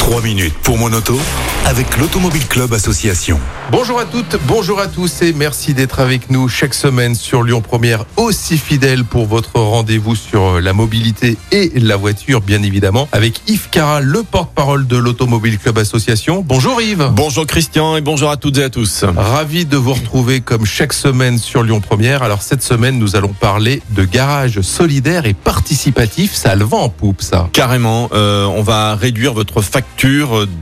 3 minutes pour mon auto avec l'Automobile Club Association. Bonjour à toutes, bonjour à tous et merci d'être avec nous chaque semaine sur Lyon Première, aussi fidèle pour votre rendez-vous sur la mobilité et la voiture, bien évidemment, avec Yves Cara, le porte-parole de l'Automobile Club Association. Bonjour Yves. Bonjour Christian et bonjour à toutes et à tous. Ravi de vous retrouver comme chaque semaine sur Lyon Première. Alors cette semaine, nous allons parler de garage solidaire et participatif. Ça a le vent en poupe, ça. Carrément, euh, on va réduire votre facture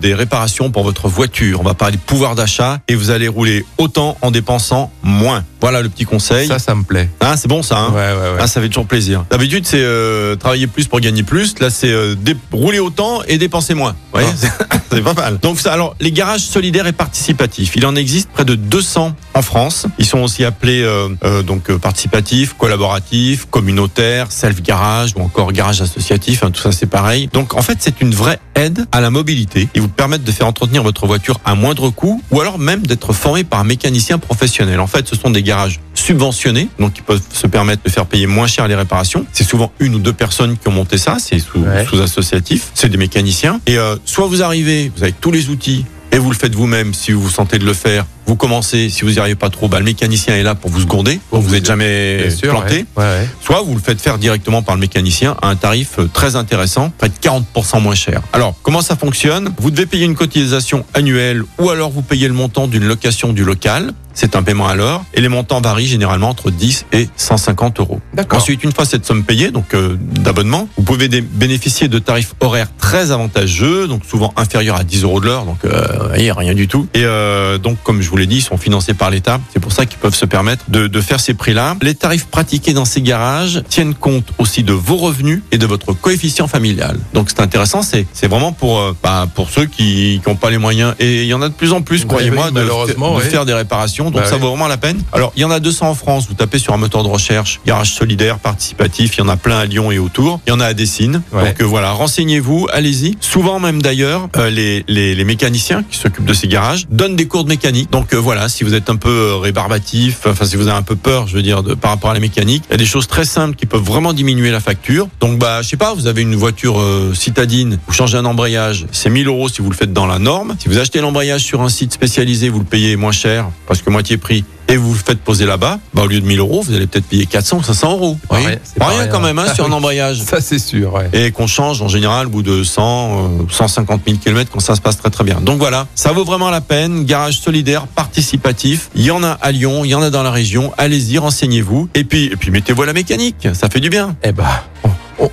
des réparations pour votre voiture. On va parler pouvoir d'achat et vous allez rouler autant en dépensant moins. Voilà le petit conseil. Ça, ça me plaît. Ah, c'est bon ça. Hein Ouais, ouais, ouais. Ah, ça fait toujours plaisir. D'habitude, c'est euh, travailler plus pour gagner plus. Là, c'est euh, rouler autant et dépenser moins. Vous voyez c'est pas mal. Donc, ça, alors, les garages solidaires et participatifs, il en existe près de 200 en France. Ils sont aussi appelés euh, euh, donc euh, participatifs, collaboratifs, communautaires, self-garage ou encore garage associatif. hein, tout ça, c'est pareil. Donc, en fait, c'est une vraie aide à la mobilité. Ils vous permettent de faire entretenir votre voiture à moindre coût ou alors même d'être formé par un mécanicien professionnel. En fait, ce sont des garages subventionnés, donc ils peuvent se permettre de faire payer moins cher les réparations. C'est souvent une ou deux personnes qui ont monté ça, c'est sous, Ouais. sous associatif, c'est des mécaniciens. Et euh, soit vous arrivez, vous avez tous les outils et vous le faites vous-même si vous vous sentez de le faire. Vous commencez, si vous n'y arrivez pas trop, bah, le mécanicien est là pour vous seconder, donc vous n'êtes jamais sûr, planté. ouais. Ouais, ouais. Soit vous le faites faire directement par le mécanicien à un tarif euh, très intéressant, près de 40% moins cher. Alors, comment ça fonctionne? Vous devez payer une cotisation annuelle ou alors vous payez le montant d'une location du local. C'est un paiement à l'heure et les montants varient généralement entre 10 et 150 euros. Ensuite, une fois cette somme payée, donc euh, d'abonnement, vous pouvez bénéficier de tarifs horaires très avantageux, donc souvent inférieurs à 10 euros de l'heure, donc euh, rien du tout. Et euh, donc, comme je vous l'ai dit, ils sont financés par l'État. C'est pour ça qu'ils peuvent se permettre de, de faire ces prix-là. Les tarifs pratiqués dans ces garages tiennent compte aussi de vos revenus et de votre coefficient familial. Donc, c'est intéressant. C'est vraiment pour euh, bah, pour ceux qui n'ont pas les moyens. Et il y en a de plus en plus, croyez-moi, de, malheureusement, de faire des réparations. Donc, Bah ça vaut vraiment la peine. Alors, il y en a 200 en France. Vous tapez sur un moteur de recherche, garage solidaire, participatif. Il y en a plein à Lyon et autour. Il y en a à Dessines. Ouais. Donc, euh, voilà, renseignez-vous, allez-y. Souvent même d'ailleurs, euh, les, les, les mécaniciens qui s'occupent de ces garages donnent des cours de mécanique. Donc euh, voilà, si vous êtes un peu euh, rébarbatif, enfin si vous avez un peu peur, je veux dire, par rapport à la mécanique, il y a des choses très simples qui peuvent vraiment diminuer la facture. Donc bah, je sais pas, vous avez une voiture euh, citadine, vous changez un embrayage, c'est 1000 euros si vous le faites dans la norme. Si vous achetez l'embrayage sur un site spécialisé, vous le payez moins cher parce que moitié prix. Et vous le faites poser là-bas, bah, au lieu de 1000 euros, vous allez peut-être payer 400 ou 500 euros. Oui. rien, c'est Pas pas rien rien. quand même hein, sur un Ah embrayage Ça, c'est sûr, ouais. et qu'on change en général au bout de 100, euh, 150 000 km quand ça se passe très très bien. Donc voilà, ça vaut vraiment la peine. Garage solidaire, participatif. Il y en a à Lyon, il y en a dans la région. Allez-y, renseignez-vous. Et puis, et puis mettez-vous à la mécanique. Ça fait du bien. Eh ben,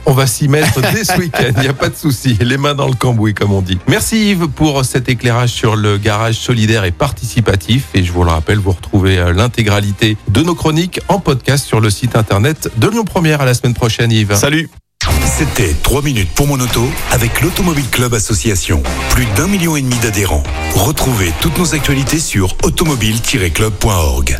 on, va s'y mettre dès ce week-end, il n'y a pas de souci. Les mains dans le cambouis, comme on dit. Merci Yves pour cet éclairage sur le garage solidaire et participatif. Et je vous le rappelle, vous retrouvez euh, l'intégralité de nos chroniques en podcast sur le site internet de Lyon Première. À la semaine prochaine, Yves. Salut C'était 3 minutes pour mon auto avec l'Automobile Club Association. Plus d'un million et demi d'adhérents. Retrouvez toutes nos actualités sur automobile-club.org.